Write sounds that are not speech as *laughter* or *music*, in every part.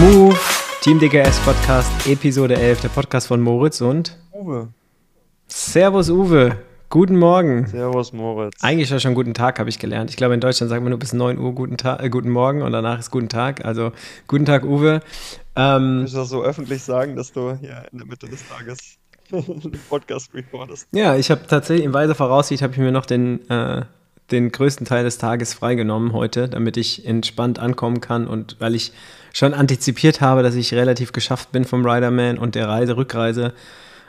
Move, Team DKS Podcast, Episode 11, der Podcast von Moritz und Uwe. Servus Uwe, guten Morgen. Servus Moritz. Eigentlich war schon guten Tag, habe ich gelernt. Ich glaube, in Deutschland sagt man nur bis 9 Uhr guten, Tag, äh, guten Morgen und danach ist guten Tag. Also guten Tag Uwe. Ähm, du das so öffentlich sagen, dass du hier in der Mitte des Tages *laughs* einen Podcast recordest? ja, ich habe tatsächlich in weiser Voraussicht habe ich mir noch den, äh, den größten Teil des Tages freigenommen heute, damit ich entspannt ankommen kann und weil ich schon antizipiert habe, dass ich relativ geschafft bin vom Riderman und der Reise, Rückreise,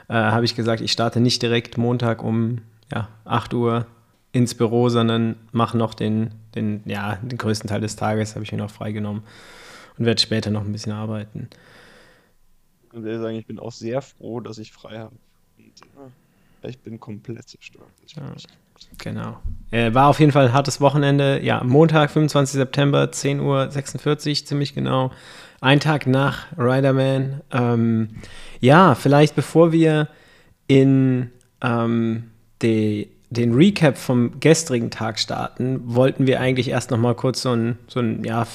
äh, habe ich gesagt, ich starte nicht direkt Montag um ja, 8 Uhr ins Büro, sondern mache noch den, den, ja, den größten Teil des Tages, habe ich mir noch freigenommen und werde später noch ein bisschen arbeiten. Ich sagen, ich bin auch sehr froh, dass ich frei habe. Ich bin komplett zerstört. Ja. Genau. Äh, war auf jeden Fall ein hartes Wochenende. Ja, Montag, 25. September, 10.46 Uhr, ziemlich genau. Ein Tag nach Riderman. Ähm, ja, vielleicht bevor wir in ähm, die, den Recap vom gestrigen Tag starten, wollten wir eigentlich erst noch mal kurz so ein, so ein ja,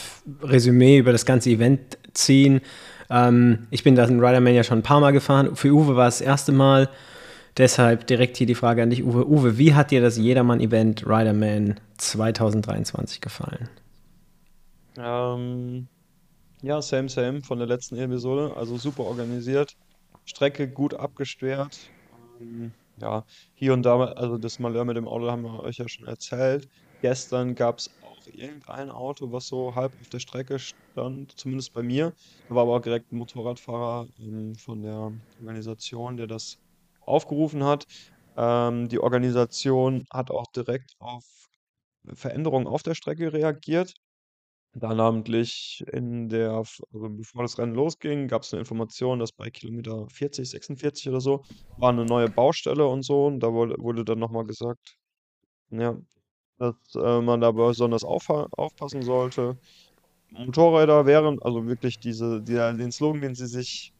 Resümee über das ganze Event ziehen. Ähm, ich bin da in Riderman ja schon ein paar Mal gefahren. Für Uwe war es das erste Mal. Deshalb direkt hier die Frage an dich, Uwe. Uwe, wie hat dir das Jedermann-Event Riderman 2023 gefallen? Ähm, ja, same, same von der letzten Episode. Also super organisiert. Strecke gut abgesperrt. Ähm, ja, hier und da, also das Malheur mit dem Auto haben wir euch ja schon erzählt. Gestern gab es auch irgendein Auto, was so halb auf der Strecke stand, zumindest bei mir. Da war aber auch direkt ein Motorradfahrer ähm, von der Organisation, der das aufgerufen hat. Ähm, die Organisation hat auch direkt auf Veränderungen auf der Strecke reagiert. Da namentlich in der, also bevor das Rennen losging, gab es eine Information, dass bei Kilometer 40, 46 oder so war eine neue Baustelle und so. Und da wurde, dann nochmal gesagt, ja, dass äh, man da besonders aufpassen sollte. Motorräder wären, also wirklich diese, der, den Slogan, den sie sich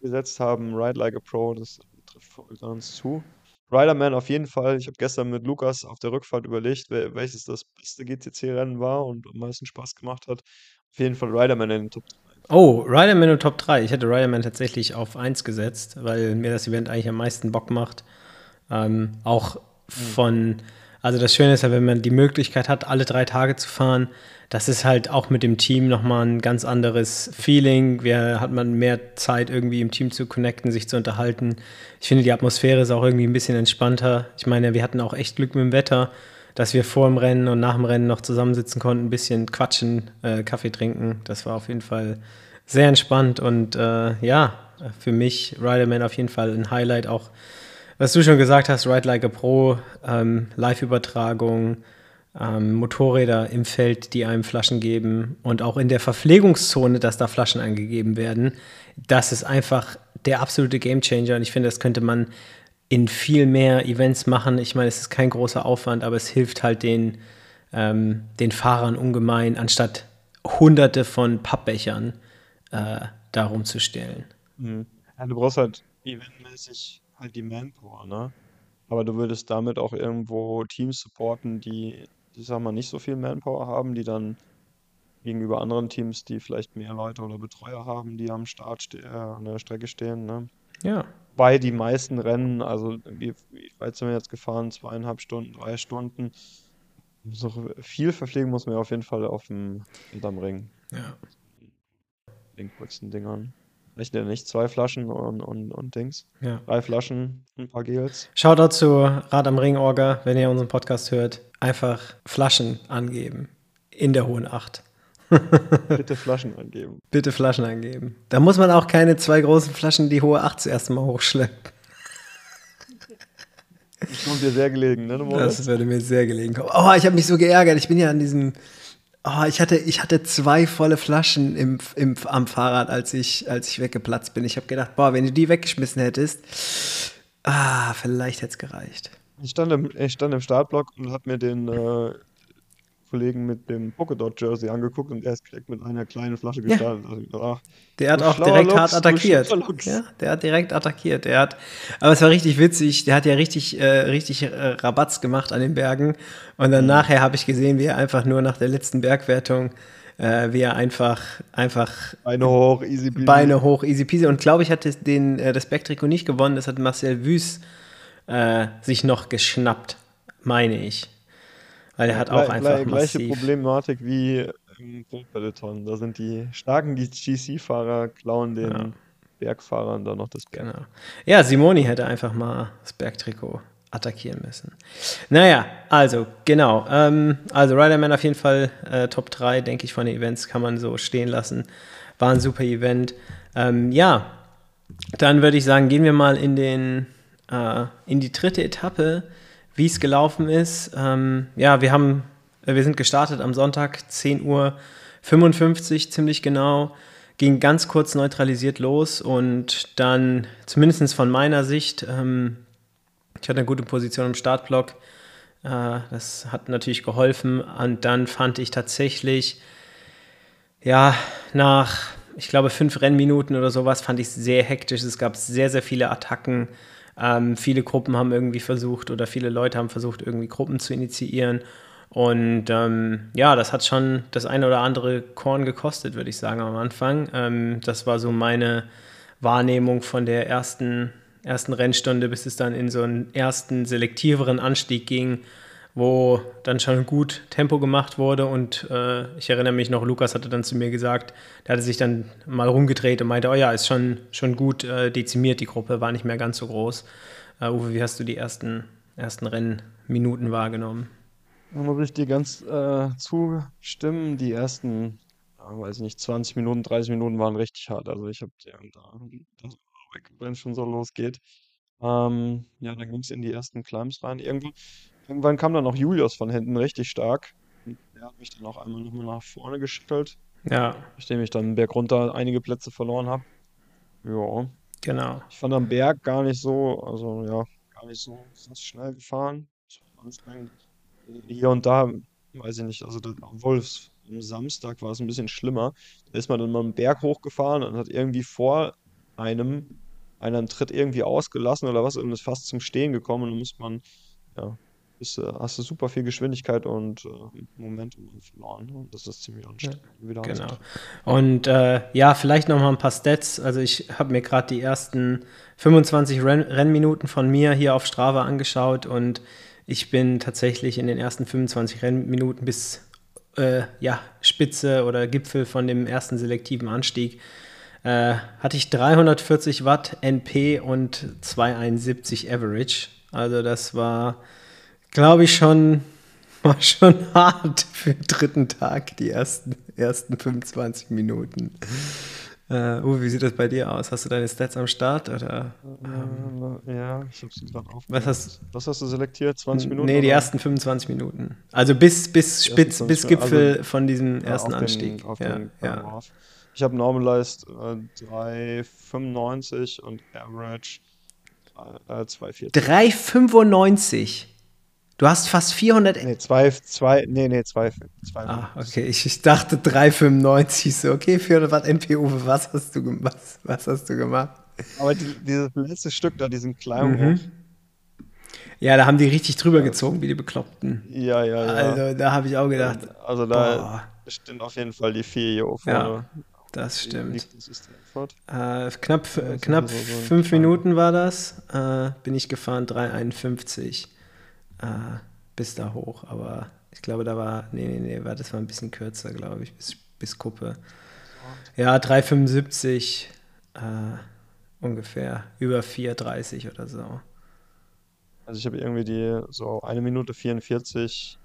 gesetzt haben, Ride like a Pro, das voll ganz zu. Riderman auf jeden Fall. Ich habe gestern mit Lukas auf der Rückfahrt überlegt, wel- welches das beste GTC-Rennen war und am meisten Spaß gemacht hat. Auf jeden Fall Riderman in den Top 3. Oh, Riderman und Top 3. Ich hätte Riderman tatsächlich auf 1 gesetzt, weil mir das Event eigentlich am meisten Bock macht. Ähm, auch von, also das Schöne ist ja, wenn man die Möglichkeit hat, alle drei Tage zu fahren, das ist halt auch mit dem Team nochmal ein ganz anderes Feeling. Wer hat man mehr Zeit, irgendwie im Team zu connecten, sich zu unterhalten. Ich finde, die Atmosphäre ist auch irgendwie ein bisschen entspannter. Ich meine, wir hatten auch echt Glück mit dem Wetter, dass wir vor dem Rennen und nach dem Rennen noch zusammensitzen konnten, ein bisschen quatschen, äh, Kaffee trinken. Das war auf jeden Fall sehr entspannt und äh, ja, für mich Riderman auf jeden Fall ein Highlight auch was du schon gesagt hast, Ride Like a Pro, ähm, Live-Übertragung, ähm, Motorräder im Feld, die einem Flaschen geben und auch in der Verpflegungszone, dass da Flaschen angegeben werden. Das ist einfach der absolute Gamechanger und ich finde, das könnte man in viel mehr Events machen. Ich meine, es ist kein großer Aufwand, aber es hilft halt den, ähm, den Fahrern ungemein, anstatt hunderte von Pappbechern äh, darum zu stellen. Mhm. Ja, du brauchst halt eventmäßig halt die Manpower, ne? Aber du würdest damit auch irgendwo Teams supporten, die, ich sag mal, nicht so viel Manpower haben, die dann gegenüber anderen Teams, die vielleicht mehr Leute oder Betreuer haben, die am Start ste äh, an der Strecke stehen, ne? Ja, Bei die meisten Rennen, also wie, wie weit sind wir jetzt gefahren? Zweieinhalb Stunden, drei Stunden. So viel Verpflegung muss man ja auf jeden Fall auf dem hinterm Ring. ja. Den kurzen Dingern. Ich nenne nicht zwei Flaschen und, und, und Dings. ja. Drei Flaschen, ein paar Gels. Shoutout zu Rad am Ring Orga, wenn ihr unseren Podcast hört. Einfach Flaschen angeben. In der hohen Acht. *laughs* Bitte Flaschen angeben. Bitte Flaschen angeben. Da muss man auch keine zwei großen Flaschen die hohe Acht zuerst mal hochschleppen. Das kommt dir sehr gelegen, ne, Moritz? Das würde mir sehr gelegen kommen. Oh, ich habe mich so geärgert. Ich bin ja an diesem. Oh, ich hatte, ich hatte zwei volle Flaschen im, im, am Fahrrad, als ich, als ich weggeplatzt bin. Ich habe gedacht, boah, wenn du die weggeschmissen hättest, ah, vielleicht hätte es gereicht. Ich stand im, ich stand im Startblock und habe mir den äh, Kollegen mit dem Polkadot-Jersey angeguckt und er ist direkt mit einer kleinen Flasche Ja. gestartet. Also, dachte, ach, Der hat auch direkt Lux, hart attackiert. Ja, der hat direkt attackiert. Der hat, aber es war richtig witzig. Der hat ja richtig, äh, richtig äh, Rabatz gemacht an den Bergen. Und dann nachher habe ich gesehen, wie er einfach nur nach der letzten Bergwertung äh, wie er einfach, einfach Beine hoch, easy peasy. Beine hoch, easy peasy. Und glaube ich, hat das, den, äh, das Bergtrikot nicht gewonnen. Das hat Marcel Wüst äh, sich noch geschnappt, meine ich. Weil er hat auch einfach Gleiche massiv. Problematik wie im Peloton. Da sind die starken die GC-Fahrer, klauen den Ja. Bergfahrern dann noch das Berg. Genau. Ja, Simoni hätte einfach mal das Bergtrikot attackieren müssen. Naja, also, genau. Ähm, also, Riderman auf jeden Fall äh, Top 3, denke ich, von den Events kann man so stehen lassen. War ein super Event. Ähm, ja, dann würde ich sagen, gehen wir mal in, den, äh, in die dritte Etappe, wie es gelaufen ist. Ähm, ja, wir haben, äh, wir sind gestartet am Sonntag, 10 Uhr 55, ziemlich genau. Ging ganz kurz neutralisiert los und dann, zumindest von meiner Sicht, ähm, ich hatte eine gute Position im Startblock. Äh, das hat natürlich geholfen. Und dann fand ich tatsächlich, ja, nach, ich glaube, fünf Rennminuten oder sowas, fand ich es sehr hektisch. Es gab sehr, sehr viele Attacken. Ähm, viele Gruppen haben irgendwie versucht oder viele Leute haben versucht, irgendwie Gruppen zu initiieren. Und ähm, ja, das hat schon das eine oder andere Korn gekostet, würde ich sagen, am Anfang. Ähm, das war so meine Wahrnehmung von der ersten, ersten Rennstunde, bis es dann in so einen ersten selektiveren Anstieg ging, wo dann schon gut Tempo gemacht wurde. Und äh, ich erinnere mich noch, Lukas hatte dann zu mir gesagt, der hatte sich dann mal rumgedreht und meinte, oh ja, ist schon, schon gut äh, dezimiert, die Gruppe, war nicht mehr ganz so groß. Äh, Uwe, wie hast du die ersten, ersten Rennminuten wahrgenommen? Da muss ich dir ganz äh, zustimmen. Die ersten, weiß ich nicht, 20 Minuten, 30 Minuten waren richtig hart. Also ich habe ja, da, wenn es schon so losgeht. Ähm, ja, dann ging es in die ersten Climbs rein. Irgendwann, irgendwann kam dann auch Julius von hinten richtig stark. Der hat mich dann auch einmal nochmal nach vorne geschüttelt, Ja, nachdem ich dann Berg runter einige Plätze verloren habe. Ja, genau. ich fand am Berg gar nicht so, also ja, gar nicht so schnell gefahren. Hier und da, weiß ich nicht, also da, obwohl es am Samstag war es ein bisschen schlimmer. Da ist man dann mal einen Berg hochgefahren und hat irgendwie vor einem einen Tritt irgendwie ausgelassen oder was und ist fast zum Stehen gekommen und dann muss man, ja, ist, äh, hast du super viel Geschwindigkeit und äh, Momentum verloren. Und das ist ziemlich anstrengend. Wieder Genau. Und äh, ja, vielleicht noch mal ein paar Stats. Also ich habe mir gerade die ersten 25 Renn Rennminuten von mir hier auf Strava angeschaut und ich bin tatsächlich in den ersten 25 Rennminuten bis äh, ja, Spitze oder Gipfel von dem ersten selektiven Anstieg äh, hatte ich 340 Watt NP und 271 Average. Also das war, glaube ich, schon, *laughs* war schon hart für den dritten Tag, die ersten, ersten 25 Minuten. Äh, Uwe, wie sieht das bei dir aus? Hast du deine Stats am Start? Oder, ähm, Äh, ja, ich hab's gerade auf. was hast Was hast du selektiert? 20 Minuten? Nee, die oder? ersten 25 Minuten. Also bis, bis Spitz, bis 20 Gipfel also, von diesem Ja, ersten Anstieg. Den, ja, den ja. Ich habe Normalized äh, 3,95 und Average äh, 2,40. 3,95. Du hast fast 400. Nee, 2, 2, nee, nee, 2, 2. Ah, okay. Ich, ich dachte 3,95. So, okay, 400 Watt NPU. Was hast du, gem- was, hast du gemacht? Aber die, dieses letzte Stück da, diesen kleinen Mhm. Ja, da haben die richtig drüber gezogen, wie die Bekloppten. Ja, ja, ja. Also, da habe ich auch gedacht, Also da boah, stehen auf jeden Fall die vier hier Ja, vorne. das stimmt. Äh, knapp Ja, knapp so- fünf Minuten war das. Äh, bin ich gefahren, 3,51 äh, bis da hoch. Aber ich glaube, da war, nee, nee, nee, war, das war ein bisschen kürzer, glaube ich, bis, bis Kuppe. Ja, 3,75 äh, ungefähr. Über 4,30 oder so. Also ich habe irgendwie die so eine Minute 44,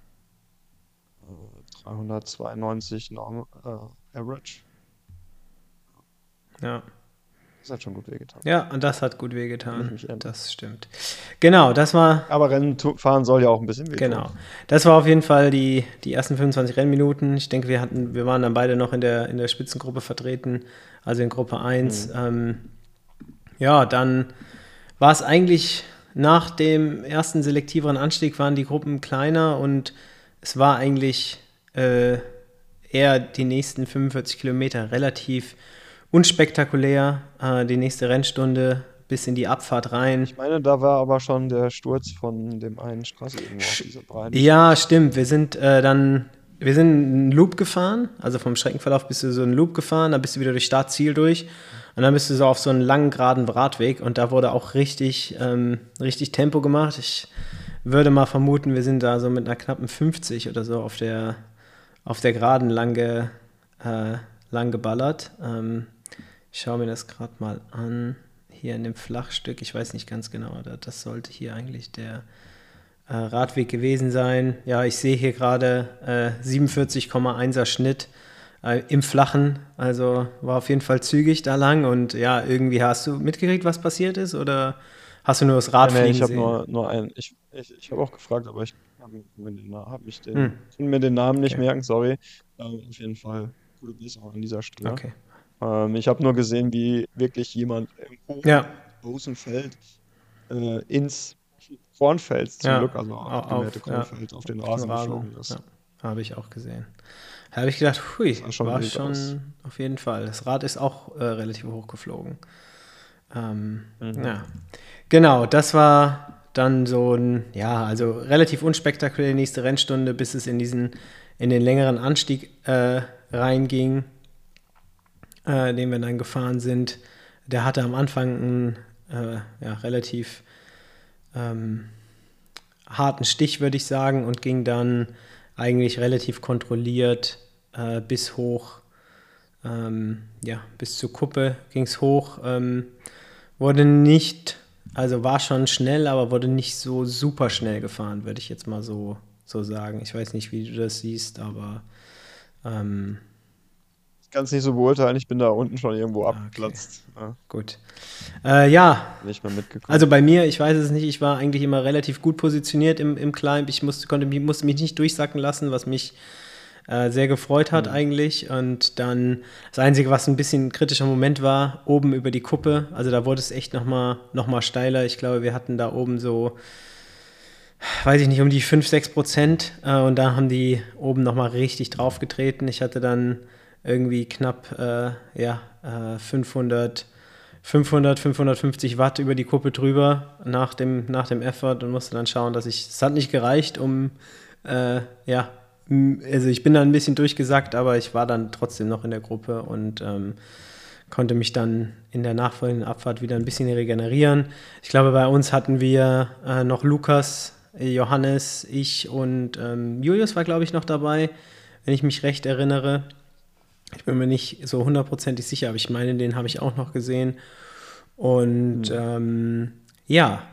äh, 392 Norm, äh, Average. Ja. Das hat schon gut wehgetan. ja, und das hat gut wehgetan. Das stimmt. Genau, das war Aber Rennen fahren soll ja auch ein bisschen wehtun. Genau. Das war auf jeden Fall die, die ersten 25 Rennminuten. Ich denke, wir hatten, wir waren dann beide noch in der, in der Spitzengruppe vertreten, also in Gruppe 1. Mhm. Ähm, ja, dann war es eigentlich nach dem ersten selektiveren Anstieg waren die Gruppen kleiner und es war eigentlich äh, eher die nächsten 45 Kilometer relativ unspektakulär. Äh, die nächste Rennstunde bis in die Abfahrt rein. Ich meine, da war aber schon der Sturz von dem einen Straße irgendwo auf dieser Breite. Ja, stimmt. Wir sind äh, dann wir sind einen Loop gefahren, also vom Streckenverlauf bist du so einen Loop gefahren, dann bist du wieder durch Startziel durch und dann bist du so auf so einen langen, geraden Radweg und da wurde auch richtig, ähm, richtig Tempo gemacht. Ich würde mal vermuten, wir sind da so mit einer knappen 50 oder so auf der, auf der Geraden lang, ge, äh, lang geballert. Ähm, ich schaue mir das gerade mal an, hier in dem Flachstück. Ich weiß nicht ganz genau, das sollte hier eigentlich der äh, Radweg gewesen sein. Ja, ich sehe hier gerade äh, 47,1er Schnitt äh, im Flachen. Also war auf jeden Fall zügig da lang. Und ja, irgendwie hast du mitgekriegt, was passiert ist? Oder hast du nur das Rad nee, ich habe nur, nur einen. Ich, ich, ich habe auch gefragt, aber ich habe mir den, hab den, hm. mir den Namen nicht okay. merken, sorry. Ähm, auf jeden Fall gute Besserung an dieser Stelle. Okay. Ähm, ich habe nur gesehen, wie wirklich jemand im ja. Außenfeld äh, ins Kornfeld zum ja. Glück, also auf, Kornfeld ja. auf den Rasen geflogen ist. Habe ich auch gesehen. Da habe ich gedacht, hui, war schon, war schon auf jeden Fall. Das Rad ist auch äh, relativ hoch geflogen. Ähm, mhm. Ja, genau, das war dann so ein, ja, also relativ unspektakulär nächste Rennstunde, bis es in diesen, in den längeren Anstieg äh, reinging, äh, den wir dann gefahren sind. Der hatte am Anfang einen äh, ja, relativ ähm, harten Stich, würde ich sagen, und ging dann eigentlich relativ kontrolliert äh, bis hoch, ähm, ja, bis zur Kuppe ging es hoch. Ähm, wurde nicht, also war schon schnell, aber wurde nicht so super schnell gefahren, würde ich jetzt mal so, so sagen. Ich weiß nicht, wie du das siehst, aber ähm, kann es nicht so beurteilen. Ich bin da unten schon irgendwo ah, abgeplatzt. Okay. Ja. Gut. Äh, ja. Nicht mehr mitgekommen. Also bei mir, ich weiß es nicht, ich war eigentlich immer relativ gut positioniert im, im Climb. Ich musste, konnte, musste mich nicht durchsacken lassen, was mich äh, sehr gefreut hat mhm. eigentlich. Und dann das Einzige, was ein bisschen ein kritischer Moment war, oben über die Kuppe. Also da wurde es echt nochmal noch mal steiler. Ich glaube, wir hatten da oben so weiß ich nicht, um die 5, 6 Prozent. Äh, und da haben die oben nochmal richtig draufgetreten. Ich hatte dann irgendwie knapp äh, ja, äh, 500, 500, 550 Watt über die Kuppe drüber nach dem, nach dem Effort und musste dann schauen, dass ich, es hat nicht gereicht, um, äh, ja, also ich bin dann ein bisschen durchgesackt, aber ich war dann trotzdem noch in der Gruppe und ähm, konnte mich dann in der nachfolgenden Abfahrt wieder ein bisschen regenerieren. Ich glaube, bei uns hatten wir äh, noch Lukas, Johannes, ich und ähm, Julius war, glaube ich, noch dabei, wenn ich mich recht erinnere. Ich bin mir nicht so hundertprozentig sicher, aber ich meine, den habe ich auch noch gesehen. Und mhm. ähm, ja.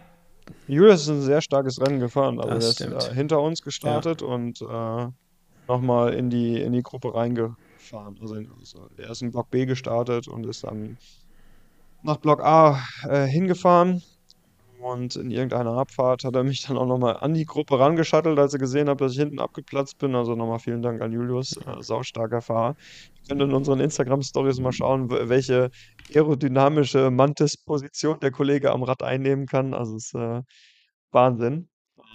Julius ist ein sehr starkes Rennen gefahren. Also das er ist äh, hinter uns gestartet ja. und äh, nochmal in die, in die Gruppe reingefahren. Also, also er ist in Block B gestartet und ist dann nach Block A äh, hingefahren. Und in irgendeiner Abfahrt hat er mich dann auch nochmal an die Gruppe rangeschattelt, als er gesehen hat, dass ich hinten abgeplatzt bin. Also nochmal vielen Dank an Julius, äh, saustarker Fahrer. Ihr könnt in unseren Instagram-Stories mal schauen, welche aerodynamische Mantis-Position der Kollege am Rad einnehmen kann. Also es ist äh, Wahnsinn.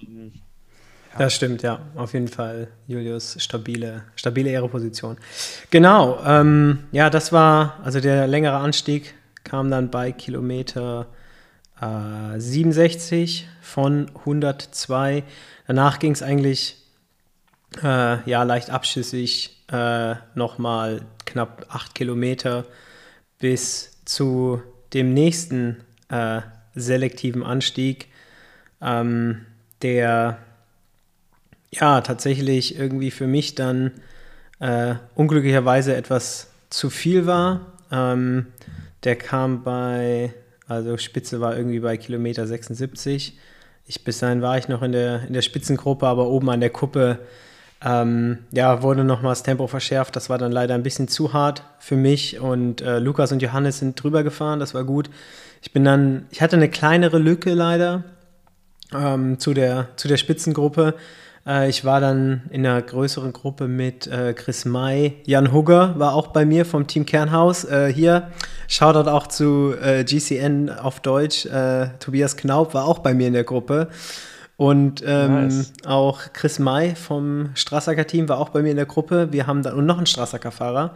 Ja. Das stimmt, ja, auf jeden Fall. Julius, stabile, stabile Aeroposition. Genau, ähm, ja, das war, also der längere Anstieg kam dann bei Kilometer 67 von 102. Danach ging es eigentlich äh, ja, leicht abschüssig äh, nochmal knapp 8 Kilometer bis zu dem nächsten äh, selektiven Anstieg, ähm, der ja tatsächlich irgendwie für mich dann äh, unglücklicherweise etwas zu viel war. Ähm, der kam bei also Spitze war irgendwie bei Kilometer 76. Ich, bis dahin war ich noch in der, in der Spitzengruppe, aber oben an der Kuppe ähm, ja, wurde nochmal das Tempo verschärft. Das war dann leider ein bisschen zu hart für mich. Und äh, Lukas und Johannes sind drüber gefahren, das war gut. Ich bin dann, ich hatte eine kleinere Lücke leider ähm, zu, der, zu der Spitzengruppe. Äh, ich war dann in einer größeren Gruppe mit äh, Chris May. Jan Hugger war auch bei mir vom Team Kernhaus. Äh, hier, Shoutout auch zu äh, GCN auf Deutsch. Äh, Tobias Knaub war auch bei mir in der Gruppe. Und ähm, nice. auch Chris May vom Strassacker Team war auch bei mir in der Gruppe. Wir haben dann, und noch ein Strassacker Fahrer.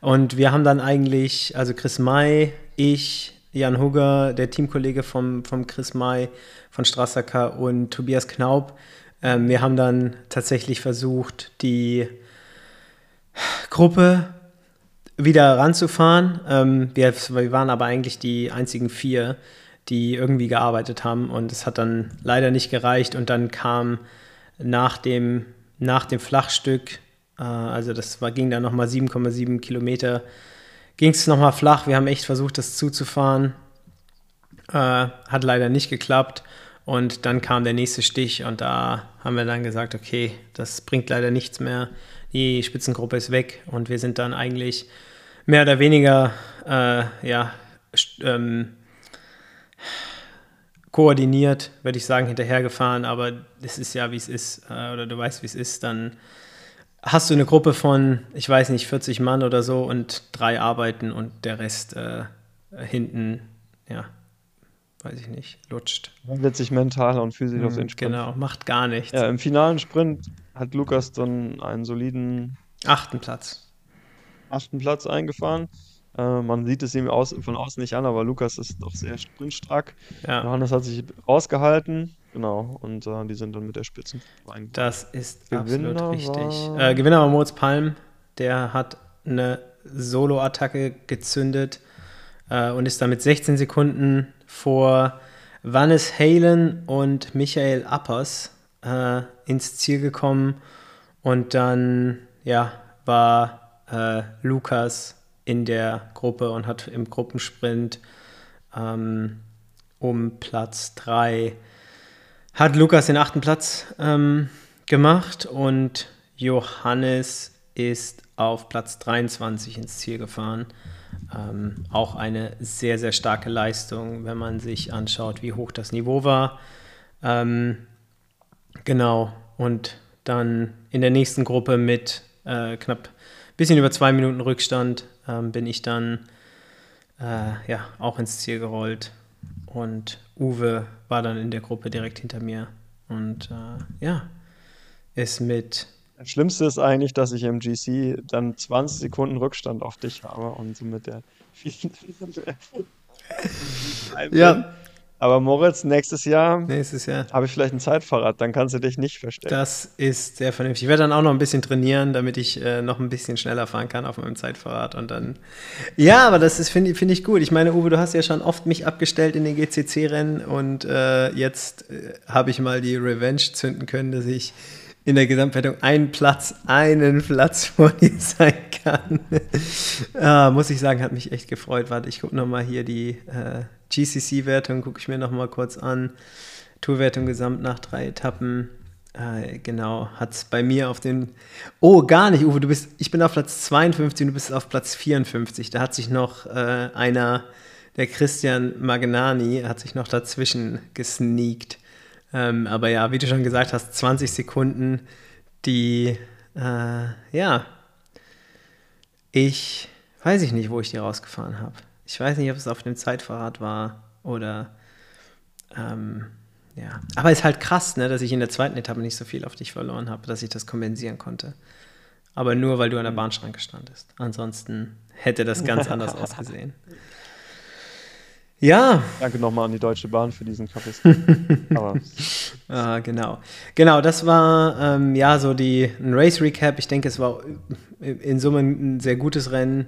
Und wir haben dann eigentlich, also Chris May, ich, Jan Hugger, der Teamkollege vom, vom Chris May von Strassacker und Tobias Knaub, ähm, wir haben dann tatsächlich versucht, die Gruppe wieder ranzufahren. Ähm, wir, wir waren aber eigentlich die einzigen vier, die irgendwie gearbeitet haben und es hat dann leider nicht gereicht und dann kam nach dem, nach dem Flachstück, äh, also das war, ging dann nochmal 7,7 Kilometer, ging es nochmal flach. Wir haben echt versucht, das zuzufahren. Äh, hat leider nicht geklappt. Und dann kam der nächste Stich und da haben wir dann gesagt, okay, das bringt leider nichts mehr. Die Spitzengruppe ist weg und wir sind dann eigentlich mehr oder weniger äh, ja, ähm, koordiniert, würde ich sagen, hinterhergefahren, aber es ist ja, wie es ist, äh, oder du weißt, wie es ist, dann hast du eine Gruppe von, ich weiß nicht, 40 Mann oder so und drei arbeiten und der Rest äh, hinten, ja, weiß ich nicht, lutscht. Man wird sich mental und physisch mhm, auf den Sprint. Genau, macht gar nichts. Ja, im finalen Sprint hat Lukas dann einen soliden achten Platz. Achten Platz eingefahren. Äh, man sieht es ihm aus, von außen nicht an, aber Lukas ist doch sehr sprintstark. Ja. Johannes hat sich rausgehalten. Genau, und äh, die sind dann mit der Spitzen Das ist Gewinner absolut richtig. War... Äh, Gewinner war Moritz Palm. Der hat eine Solo-Attacke gezündet äh, und ist damit 16 Sekunden vor Vannes Halen und Michael Appers äh, ins Ziel gekommen. Und dann ja, war äh, Lukas in der Gruppe und hat im Gruppensprint ähm, um Platz 3 hat Lukas den achten Platz ähm, gemacht und Johannes ist auf Platz 23 ins Ziel gefahren. Ähm, auch eine sehr, sehr starke Leistung, wenn man sich anschaut, wie hoch das Niveau war. Ähm, genau, und dann in der nächsten Gruppe mit äh, knapp ein bisschen über zwei Minuten Rückstand ähm, bin ich dann äh, ja, auch ins Ziel gerollt. Und Uwe war dann in der Gruppe direkt hinter mir. Und äh, ja, ist mit. Das Schlimmste ist eigentlich, dass ich im GC dann 20 Sekunden Rückstand auf dich habe und somit der. *laughs* ja. Aber Moritz, nächstes Jahr, nächstes Jahr habe ich vielleicht ein Zeitfahrrad, dann kannst du dich nicht verstecken. Das ist sehr vernünftig. Ich werde dann auch noch ein bisschen trainieren, damit ich äh, noch ein bisschen schneller fahren kann auf meinem Zeitfahrrad und dann. Ja, aber das finde find ich gut. Ich meine, Uwe, du hast ja schon oft mich abgestellt in den GCC-Rennen und äh, jetzt äh, habe ich mal die Revenge zünden können, dass ich in der Gesamtwertung einen Platz, einen Platz *laughs* vor dir sein kann. ah, muss ich sagen, hat mich echt gefreut. Warte, ich gucke nochmal hier die äh, GCC-Wertung gucke ich mir noch mal kurz an. Tourwertung gesamt nach drei Etappen. Äh, genau, hat es bei mir auf den. Oh, gar nicht, Uwe, du bist. Ich bin auf Platz 52 und du bist auf Platz 54. Da hat sich noch äh, einer, der Christian Magnani, hat sich noch dazwischen gesneakt. Ähm, aber ja, wie du schon gesagt hast, 20 Sekunden, die, äh, ja, ich weiß ich nicht, wo ich die rausgefahren habe. Ich weiß nicht, ob es auf dem Zeitfahrrad war oder ähm, ja. Aber es ist halt krass, ne, dass ich in der zweiten Etappe nicht so viel auf dich verloren habe, dass ich das kompensieren konnte. Aber nur, weil du an der Bahnschranke standest. Ansonsten hätte das ganz anders *laughs* ausgesehen. Ja. Danke nochmal an die Deutsche Bahn für diesen Kaffee. *laughs* ah, genau. Genau, das war ähm, ja so die, ein Race Recap. Ich denke, es war in Summe ein sehr gutes Rennen.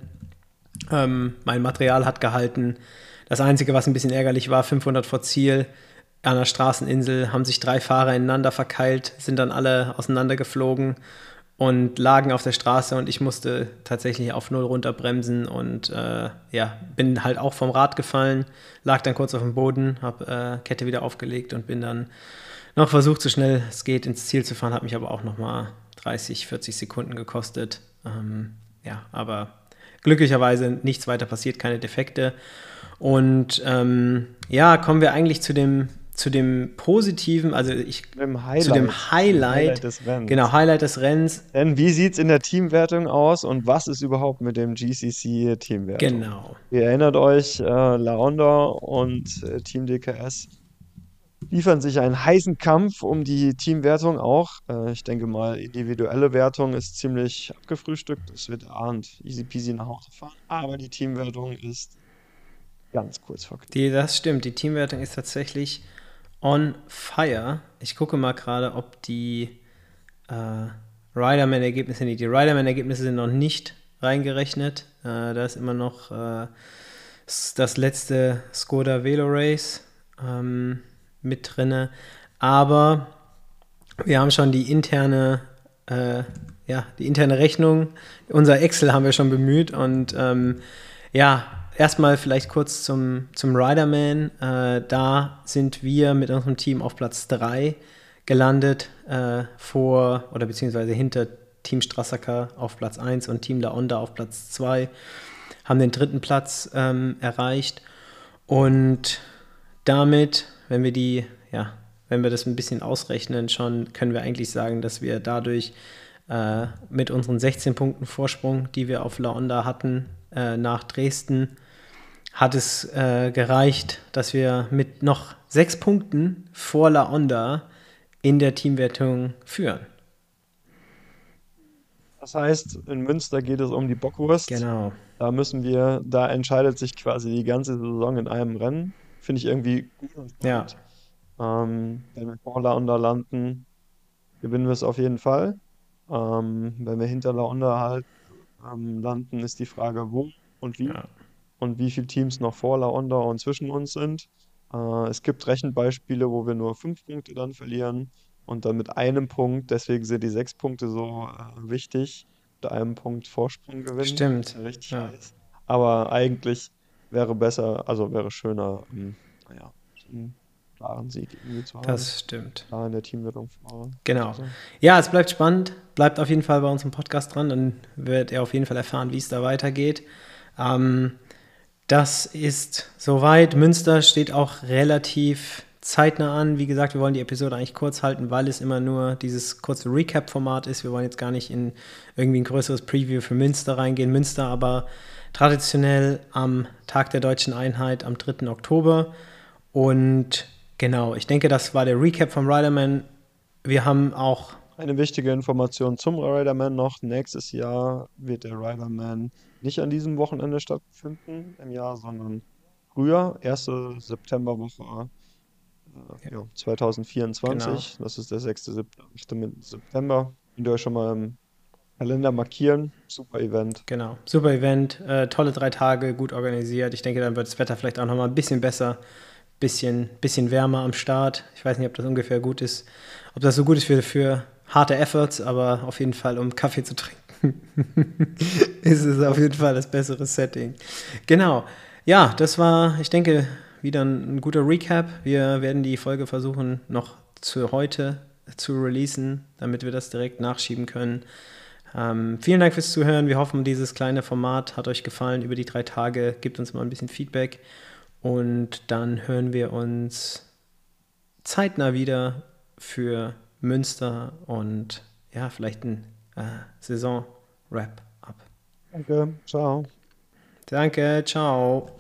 Ähm, mein Material hat gehalten. Das Einzige, was ein bisschen ärgerlich war, 500 vor Ziel an der Straßeninsel haben sich drei Fahrer ineinander verkeilt, sind dann alle auseinandergeflogen und lagen auf der Straße und ich musste tatsächlich auf Null runterbremsen und äh, ja, bin halt auch vom Rad gefallen, lag dann kurz auf dem Boden, habe äh, Kette wieder aufgelegt und bin dann noch versucht, so schnell es geht ins Ziel zu fahren, hat mich aber auch nochmal 30, 40 Sekunden gekostet. Ähm, ja, aber glücklicherweise nichts weiter passiert, keine Defekte. Und ähm, ja, kommen wir eigentlich zu dem, zu dem positiven, also ich, Highlight, zu dem Highlight, Highlight des Rennens. Genau, Highlight des Rennens. Denn wie sieht es in der Teamwertung aus und was ist überhaupt mit dem GCC-Teamwertung? Genau. Ihr erinnert euch, äh, La Honda und äh, Team DKS liefern sich einen heißen Kampf um die Teamwertung auch. Äh, ich denke mal, individuelle Wertung ist ziemlich abgefrühstückt. Es wird Arndt easy peasy nach Hause fahren. Aber die Teamwertung ist ganz kurz vor die, Das stimmt, die Teamwertung ist tatsächlich on fire. Ich gucke mal gerade, ob die äh, Riderman-Ergebnisse nicht. Die Riderman-Ergebnisse sind noch nicht reingerechnet. Äh, da ist immer noch äh, das letzte Skoda Velo Race ähm, mit drinne. Aber wir haben schon die interne, äh, ja, die interne Rechnung. Unser Excel haben wir schon bemüht und ähm, ja, erstmal vielleicht kurz zum, zum Riderman. Äh, da sind wir mit unserem Team auf Platz 3 gelandet, äh, vor oder beziehungsweise hinter Team Strassacker auf Platz 1 und Team La Onda auf Platz 2. Haben den dritten Platz ähm, erreicht und damit, wenn wir die, ja, wenn wir das ein bisschen ausrechnen, schon können wir eigentlich sagen, dass wir dadurch äh, mit unseren 16 Punkten Vorsprung, die wir auf La Onda hatten, äh, nach Dresden, hat es äh, gereicht, dass wir mit noch sechs Punkten vor La Onda in der Teamwertung führen. Das heißt, in Münster geht es um die Bockwurst. Genau. Da müssen wir, da entscheidet sich quasi die ganze Saison in einem Rennen. Finde ich irgendwie gut und Ja. Ähm, wenn wir vor Launda landen, gewinnen wir es auf jeden Fall. Ähm, wenn wir hinter Launda halt ähm, landen, ist die Frage, wo und wie ja, und wie viele Teams noch vor Launda und zwischen uns sind. Äh, es gibt Rechenbeispiele, wo wir nur fünf Punkte dann verlieren und dann mit einem Punkt, deswegen sind die sechs Punkte so äh, wichtig, mit einem Punkt Vorsprung gewinnen. Stimmt. richtig Ja, heiß. Aber eigentlich wäre besser, also wäre schöner, ähm, naja, einen klaren Sieg irgendwie zu haben. das stimmt. Klar in der Teamwertung. Genau. Also, Ja, es bleibt spannend. Bleibt auf jeden Fall bei uns im Podcast dran. Dann werdet ihr auf jeden Fall erfahren, wie es da weitergeht. Ähm, das ist soweit. Münster steht auch relativ zeitnah an. Wie gesagt, wir wollen die Episode eigentlich kurz halten, weil es immer nur dieses kurze Recap-Format ist. Wir wollen jetzt gar nicht in irgendwie ein größeres Preview für Münster reingehen. Münster aber traditionell am Tag der deutschen Einheit am 3. Oktober. Und genau, ich denke, das war der Recap vom Riderman. Wir haben auch Eine wichtige Information zum Riderman noch. Nächstes Jahr wird der Riderman nicht an diesem Wochenende stattfinden im Jahr, sondern früher, erste Septemberwoche äh, ja, 2024. Genau. Das ist der 6. Sep- 8. September. Könnt ihr euch schon mal im Kalender markieren. Super Event. Genau, super Event, äh, tolle drei Tage, gut organisiert. Ich denke, dann wird das Wetter vielleicht auch nochmal ein bisschen besser, bisschen, bisschen wärmer am Start. Ich weiß nicht, ob das ungefähr gut ist, ob das so gut ist für, für harte Efforts, aber auf jeden Fall, um Kaffee zu trinken, *laughs* ist es auf jeden Fall das bessere Setting. Genau, ja, das war, ich denke, wieder ein, ein guter Recap. Wir werden die Folge versuchen, noch zu heute zu releasen, damit wir das direkt nachschieben können. Ähm, vielen Dank fürs Zuhören. Wir hoffen, dieses kleine Format hat euch gefallen über die drei Tage. Gebt uns mal ein bisschen Feedback und dann hören wir uns zeitnah wieder für Münster und ja, vielleicht ein äh, Saison-Wrap-up. Danke. Ciao. Danke, ciao.